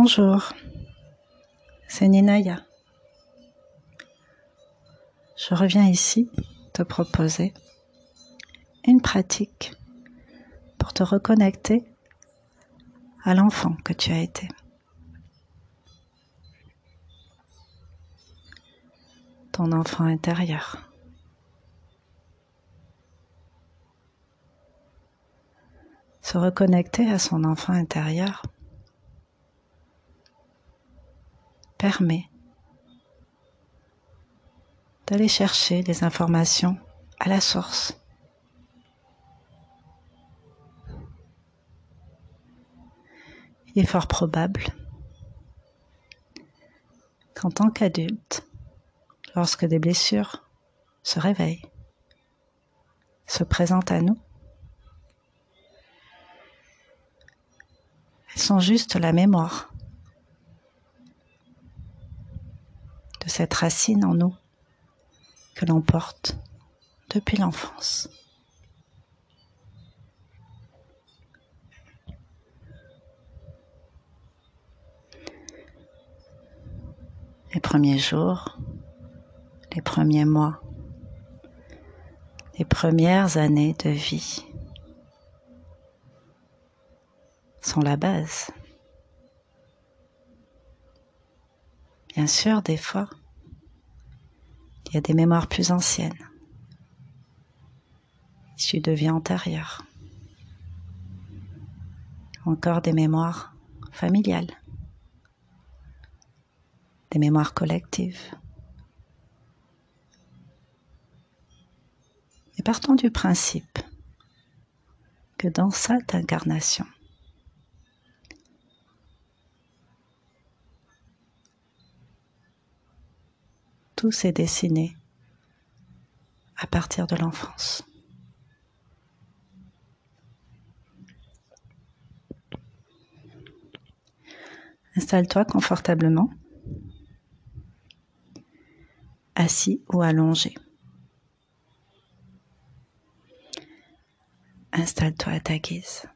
Bonjour, c'est Ninaya. Je reviens ici te proposer une pratique pour te reconnecter à l'enfant que tu as été. Ton enfant intérieur. Se reconnecter à son enfant intérieur permet d'aller chercher les informations à la source. Il est fort probable qu'en tant qu'adulte, lorsque des blessures se réveillent, se présentent à nous, elles sont juste la mémoire cette racine en nous que l'on porte depuis l'enfance. Les premiers jours, les premiers mois, les premières années de vie sont la base. Bien sûr, des fois, il y a des mémoires plus anciennes, issues de vie antérieure, encore des mémoires familiales, des mémoires collectives. Et partons du principe que dans cette incarnation, tout s'est dessiné à partir de l'enfance. Installe-toi confortablement, assis ou allongé. Installe-toi à ta guise.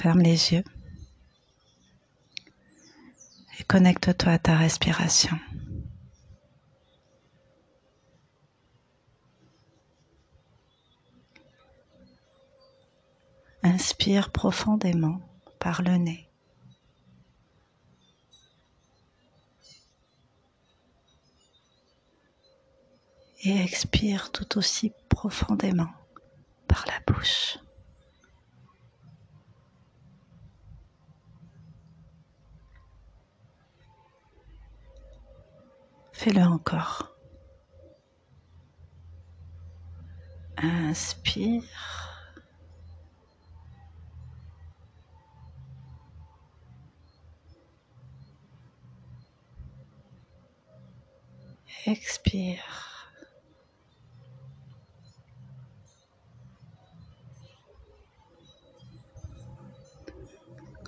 Ferme les yeux et connecte-toi à ta respiration. Inspire profondément par le nez. Et expire tout aussi profondément par la bouche. Fais-le encore. Inspire. Expire.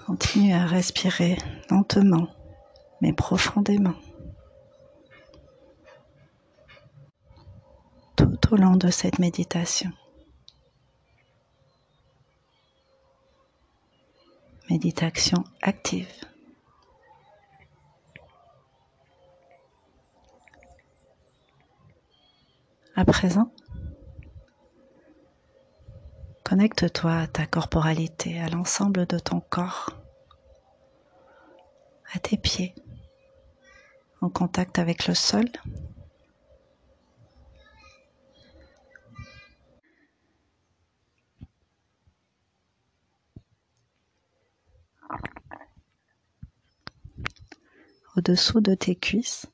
Continue à respirer lentement mais profondément. Au long de cette méditation. Méditation active. À présent, connecte-toi à ta corporalité, à l'ensemble de ton corps, à tes pieds, en contact avec le sol au-dessous de tes cuisses.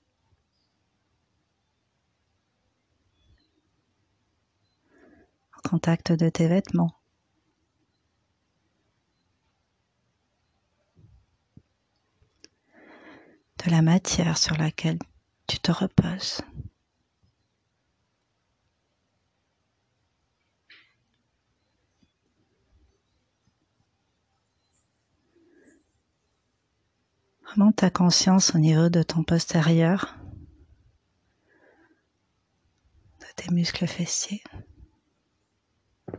En contact de tes vêtements. De la matière sur laquelle tu te reposes. Remonte ta conscience au niveau de ton postérieur, de tes muscles fessiers? Au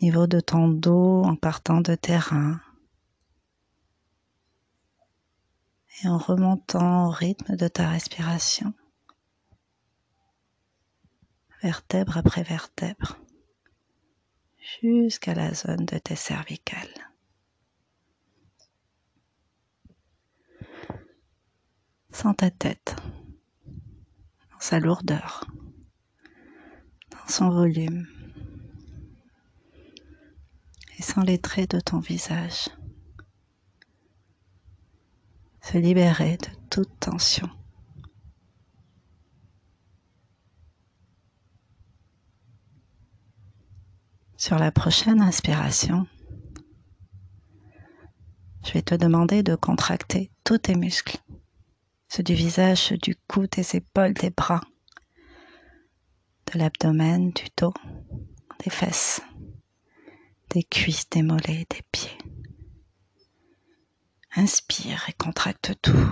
niveau de ton dos en partant de terrain. Et en remontant au rythme de ta respiration, vertèbre après vertèbre, jusqu'à la zone de tes cervicales. Sans ta tête, dans sa lourdeur, dans son volume et sans les traits de ton visage. Se libérer de toute tension. Sur la prochaine inspiration, je vais te demander de contracter tous tes muscles, ceux du visage, ceux du cou, tes épaules, tes bras, de l'abdomen, du dos, des fesses, des cuisses, des mollets, des pieds. Inspire et contracte tout.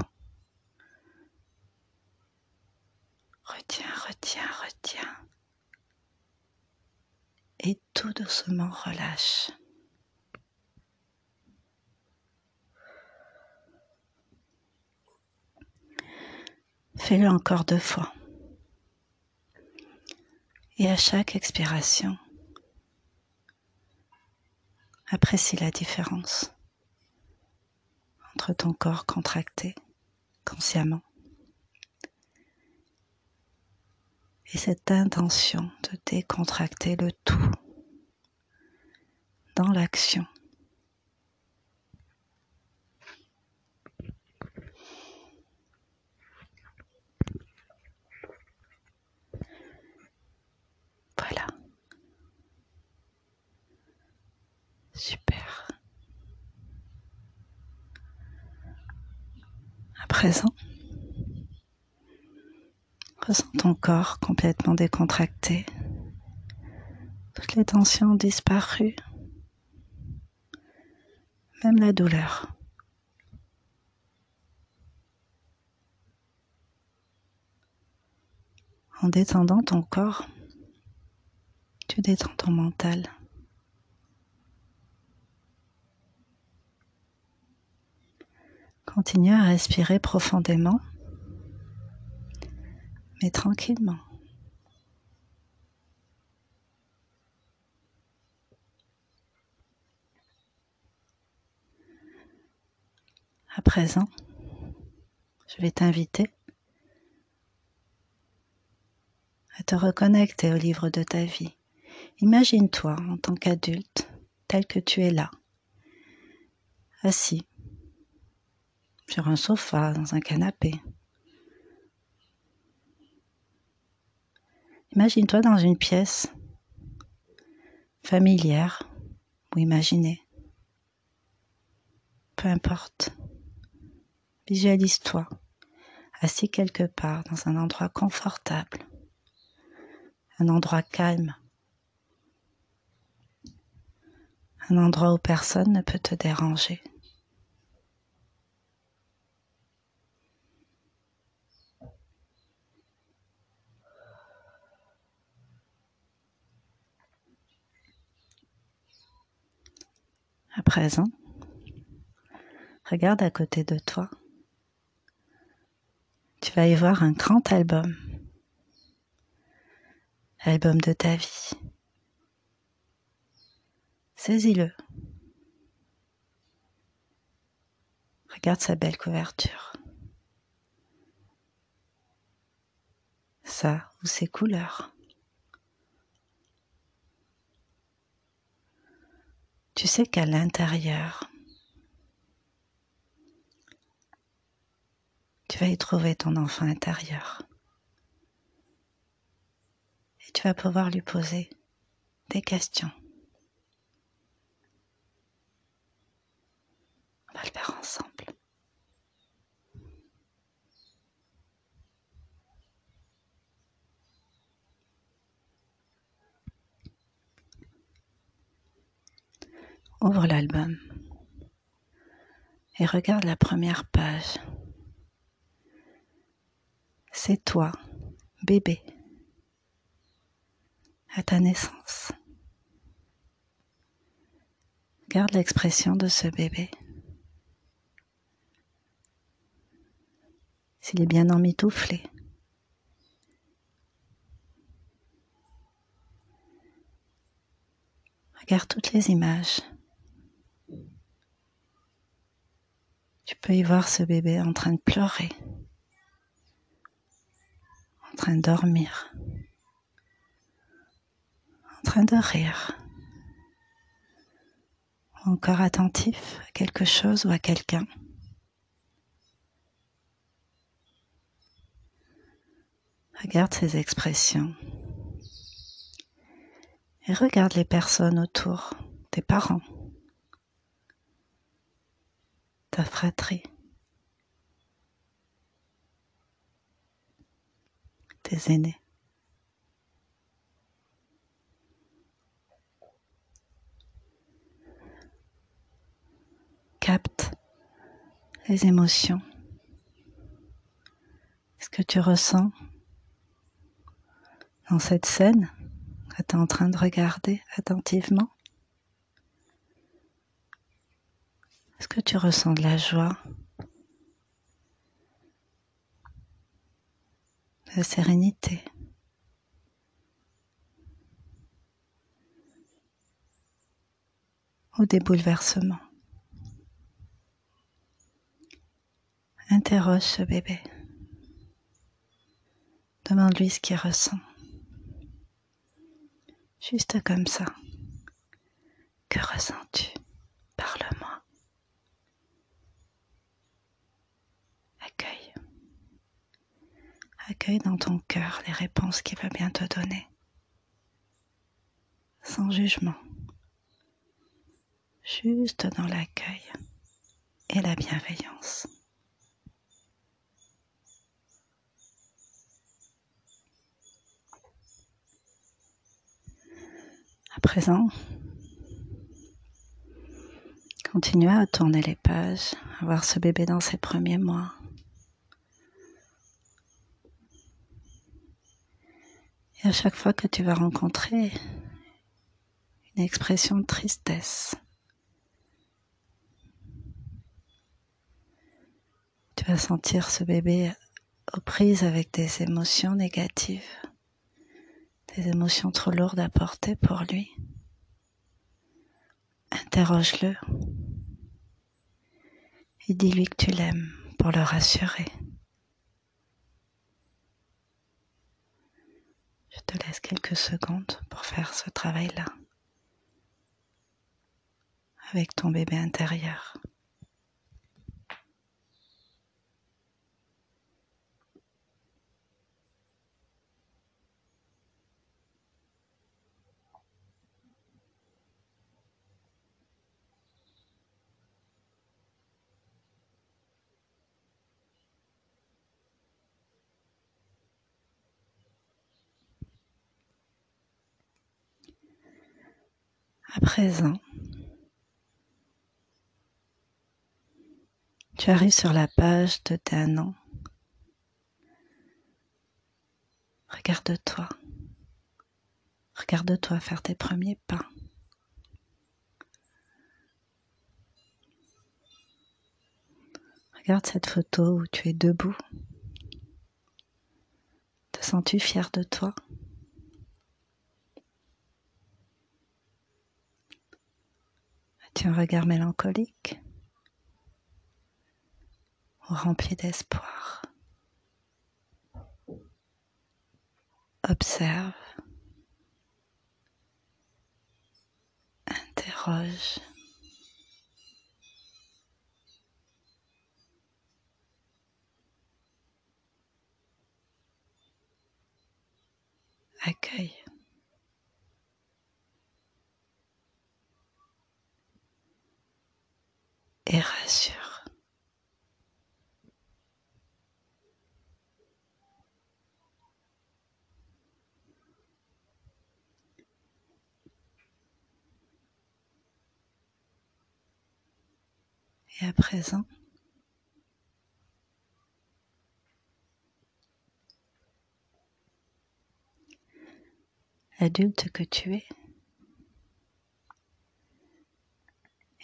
Retiens, retiens, retiens et tout doucement relâche. Fais-le encore deux fois. Et à chaque expiration, apprécie la différence entre ton corps contracté consciemment et cette intention de décontracter le tout dans l'action. Voilà. Super. À présent, Ressens ton corps complètement décontracté. Toutes les tensions ont disparu. Même la douleur. En détendant ton corps, tu détends ton mental. Continue à respirer profondément mais tranquillement. À présent, je vais t'inviter à te reconnecter au livre de ta vie. Imagine-toi en tant qu'adulte tel que tu es là, assis sur un sofa, dans un canapé, Imagine-toi dans une pièce familière ou imaginée. Peu importe. Visualise-toi assis quelque part dans un endroit confortable, un endroit calme, un endroit où personne ne peut te déranger. À présent, regarde à côté de toi. Tu vas y voir un grand album. Album de ta vie. Saisis-le. Regarde sa belle couverture. Ça ou ses couleurs. Tu sais qu'à l'intérieur, tu vas y trouver ton enfant intérieur. Et tu vas pouvoir lui poser des questions. On va le faire ensemble. Ouvre l'album. et regarde la première page. C'est toi, bébé, à ta naissance. Garde l'expression de ce bébé. S'il est bien emmitouflé. Regarde toutes les images. Tu peux y voir ce bébé en train de pleurer, en train de dormir, en train de rire. Encore attentif à quelque chose ou à quelqu'un. Regarde ces expressions. Et regarde les personnes autour, tes parents, ta fratrie, tes aînés. capte les émotions. Ce que tu ressens dans cette scène que tu es en train de regarder attentivement. Est-ce que tu ressens de la joie, de la sérénité ou des bouleversements Interroge ce bébé. Demande-lui ce qu'il ressent. Juste comme ça. Que ressens-tu Parle-moi. Accueille. Accueille dans ton cœur les réponses qu'il va bien te donner. Sans jugement. Juste dans l'accueil et la bienveillance. À présent, continue à tourner les pages, à voir ce bébé dans ses premiers mois. Et à chaque fois que tu vas rencontrer une expression de tristesse, tu vas sentir ce bébé aux prises avec des émotions négatives des émotions trop lourdes à porter pour lui. Interroge-le et dis-lui que tu l'aimes pour le rassurer. Te laisse quelques secondes pour faire ce travail-là avec ton bébé intérieur. À présent, tu arrives sur la page de d'un an. Regarde-toi. Regarde-toi faire tes premiers pas. Regarde cette photo où tu es debout. Te sens-tu fier de toi? As-tu un regard mélancolique rempli d'espoir? Observe, interroge. Accueille. Et rassure. Et à présent, l'adulte que tu es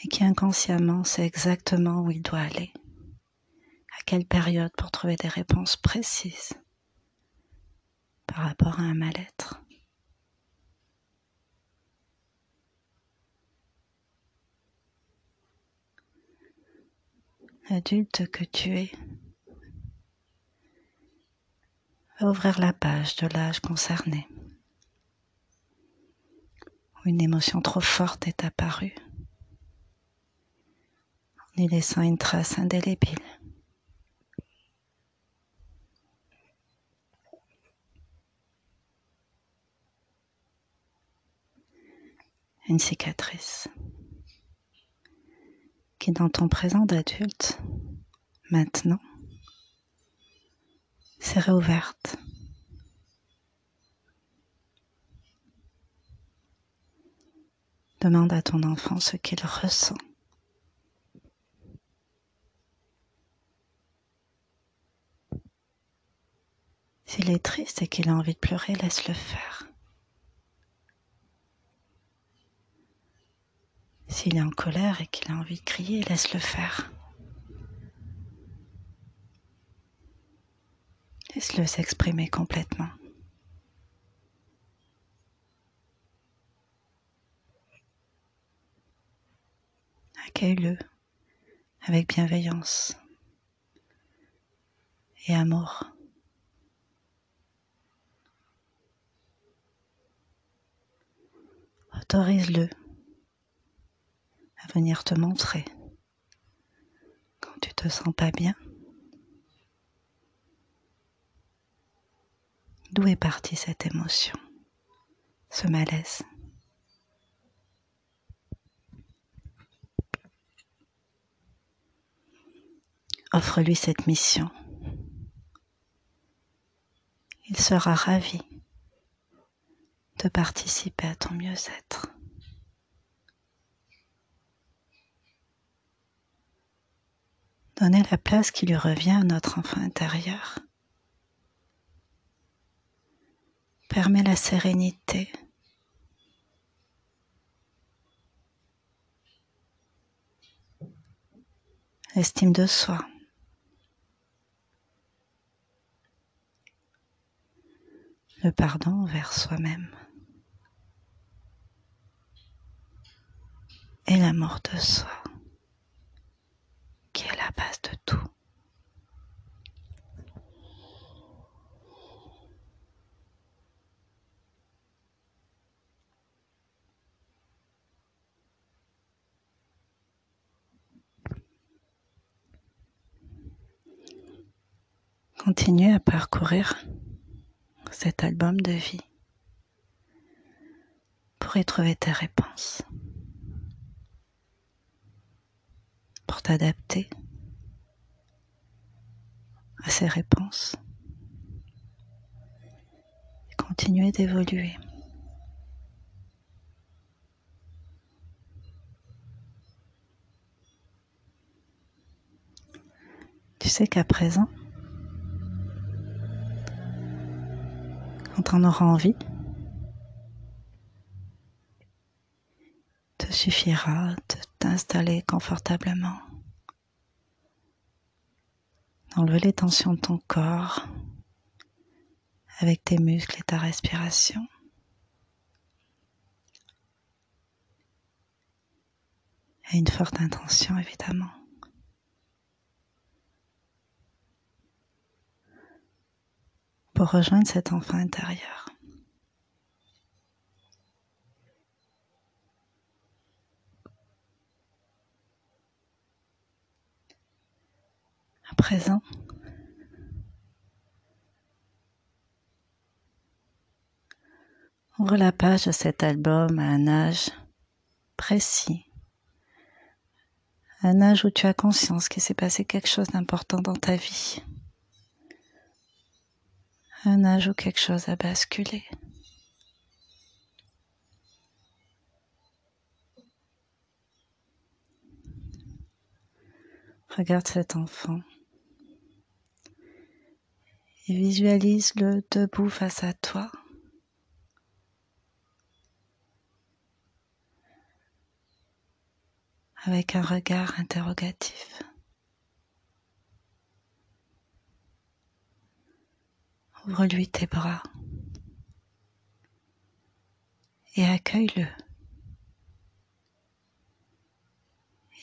et qui inconsciemment sait exactement où il doit aller, à quelle période pour trouver des réponses précises par rapport à un mal-être. Adulte que tu es, va ouvrir la page de l'âge concerné où une émotion trop forte est apparue y laissant une trace indélébile. Une cicatrice qui dans ton présent d'adulte, maintenant, s'est réouverte. Demande à ton enfant ce qu'il ressent. S'il est triste et qu'il a envie de pleurer, laisse-le faire. S'il est en colère et qu'il a envie de crier, laisse-le faire. Laisse-le s'exprimer complètement. Accueille-le avec bienveillance et amour. Autorise-le à venir te montrer quand tu te sens pas bien. D'où est partie cette émotion, ce malaise? Offre-lui cette mission. Il sera ravi de participer à ton mieux-être. Donnez la place qui lui revient à notre enfant intérieur. Permet la sérénité. L'estime de soi. le pardon envers soi-même et l'amour de soi qui est la base de tout. Continue à parcourir cet album de vie pour y trouver tes réponses, pour t'adapter à ces réponses et continuer d'évoluer. Tu sais qu'à présent, quand on aura envie. Te suffira de t'installer confortablement, d'enlever les tensions de ton corps avec tes muscles et ta respiration. Et une forte intention évidemment. pour rejoindre cet enfant intérieur. Présent, ouvre la page de cet album à un âge précis, un âge où tu as conscience qu'il s'est passé quelque chose d'important dans ta vie. Un âge où quelque chose a basculé. Regarde cet enfant et visualise-le debout face à toi. avec un regard interrogatif. Ouvre-lui tes bras et accueille-le.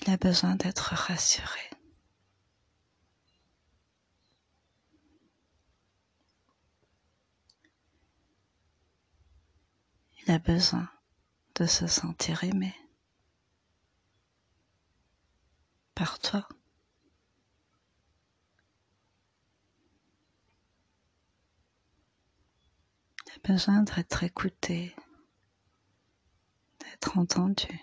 Il a besoin d'être rassuré. Il a besoin de se sentir aimé par toi. Il a besoin d'être écouté, d'être entendu.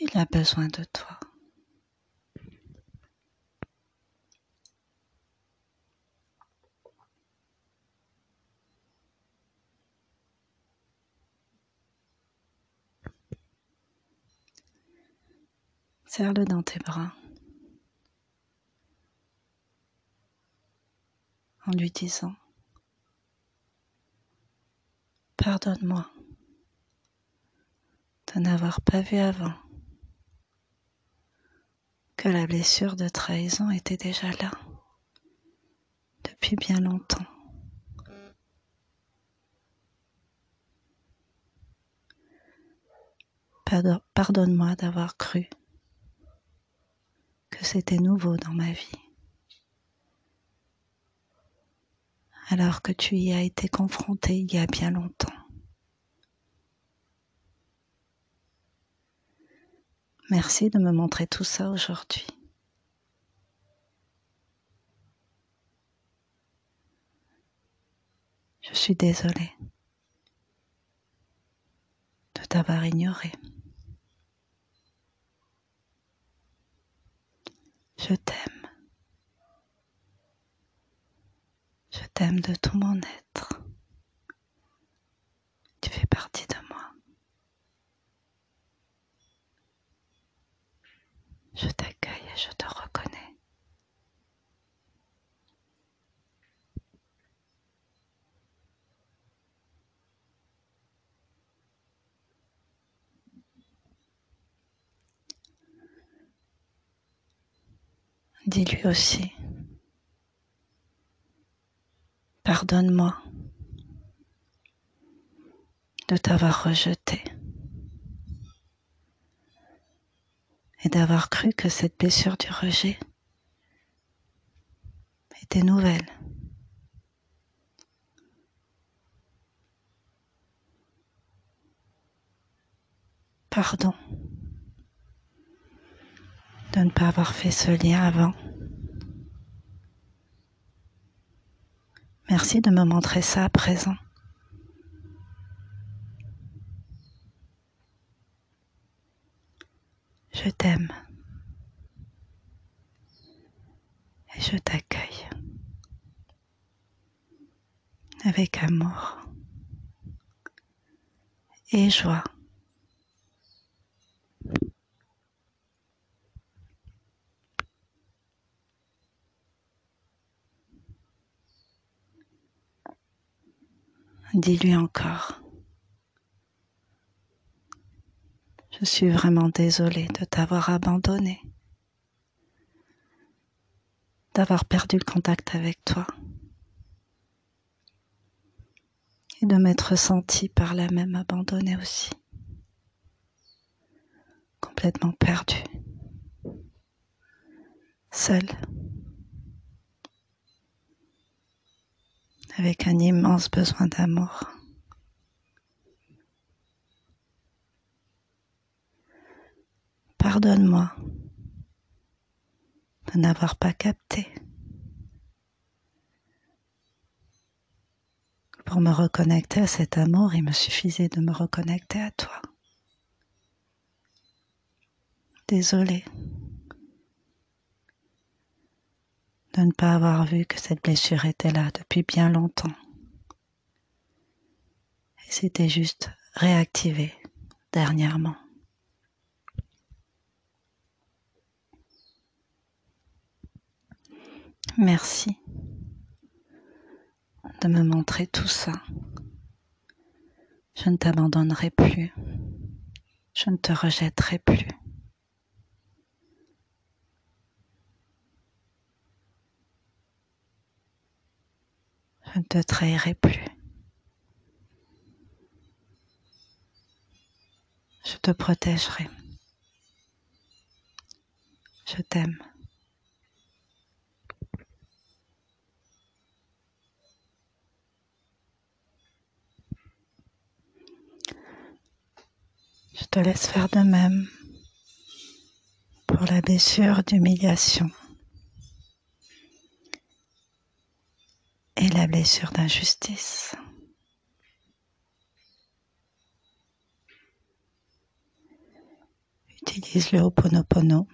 Il a besoin de toi. Serre-le dans tes bras en lui disant Pardonne-moi de n'avoir pas vu avant que la blessure de trahison était déjà là depuis bien longtemps. Pardonne-moi d'avoir cru c'était nouveau dans ma vie. Alors que tu y as été confronté il y a bien longtemps. Merci de me montrer tout ça aujourd'hui. Je suis désolée de t'avoir ignoré. Je t'aime. Je t'aime de tout mon être. Tu fais partie de moi. Je t'accueille et je te reconnais. Dis-lui aussi, pardonne-moi de t'avoir rejeté et d'avoir cru que cette blessure du rejet était nouvelle. Pardon de ne pas avoir fait ce lien avant. Merci de me montrer ça à présent. Je t'aime et je t'accueille avec amour et joie. Dis-lui encore. Je suis vraiment désolée de t'avoir abandonné, d'avoir perdu le contact avec toi et de m'être sentie par la même abandonnée aussi, complètement perdue, seule. Avec un immense besoin d'amour. Pardonne-moi de n'avoir pas capté. Pour me reconnecter à cet amour, il me suffisait de me reconnecter à toi. Désolée. De ne pas avoir vu que cette blessure était là depuis bien longtemps. Et c'était juste réactivé dernièrement. Merci de me montrer tout ça. Je ne t'abandonnerai plus. Je ne te rejetterai plus. Je ne te trahirai plus. Je te protégerai. Je t'aime. Je te laisse faire de même pour la blessure d'humiliation et la blessure d'injustice. Utilise le Ho'oponopono.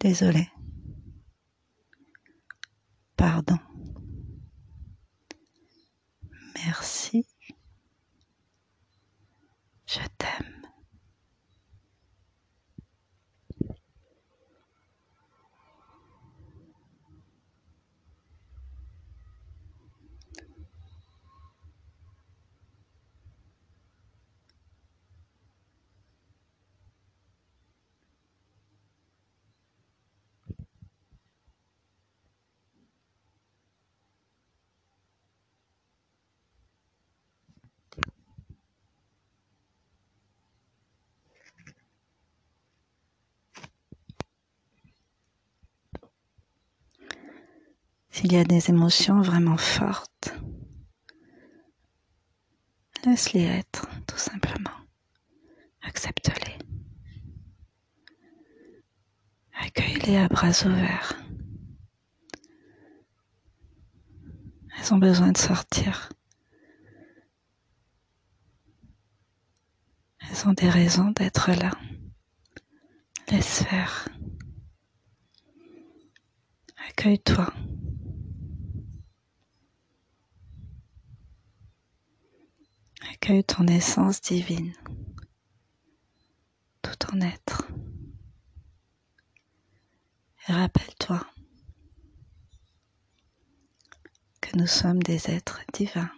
Désolé. Pardon. Merci. Je t'aime. S'il y a des émotions vraiment fortes, laisse-les être, tout simplement. Accepte-les. Accueille-les à bras ouverts. Elles ont besoin de sortir. Elles ont des raisons d'être là. Laisse faire. Accueille-toi. Accueille ton essence divine, tout ton être. Et rappelle-toi que nous sommes des êtres divins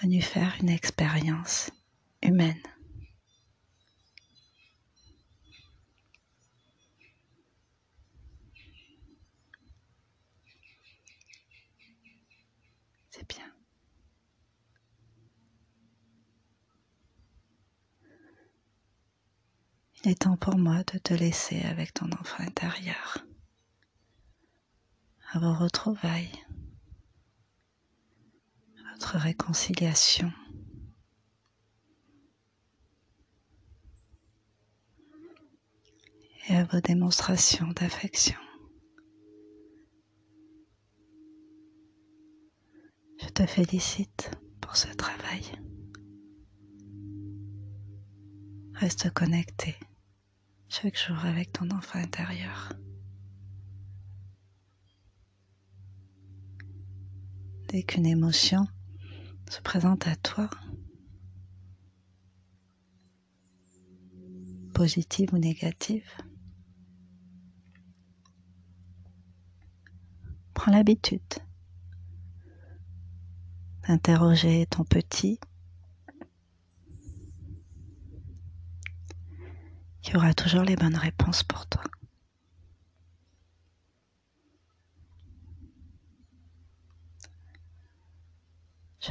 venus faire une expérience humaine. C'est bien. Il est temps pour moi de te laisser avec ton enfant intérieur. À vos retrouvailles, à votre réconciliation. Et à vos démonstrations d'affection. Je te félicite pour ce travail. Reste connecté chaque jour avec ton enfant intérieur? Dès qu'une émotion se présente à toi, positive ou négative, prends l'habitude d'interroger ton petit qui aura toujours les bonnes réponses pour toi. Je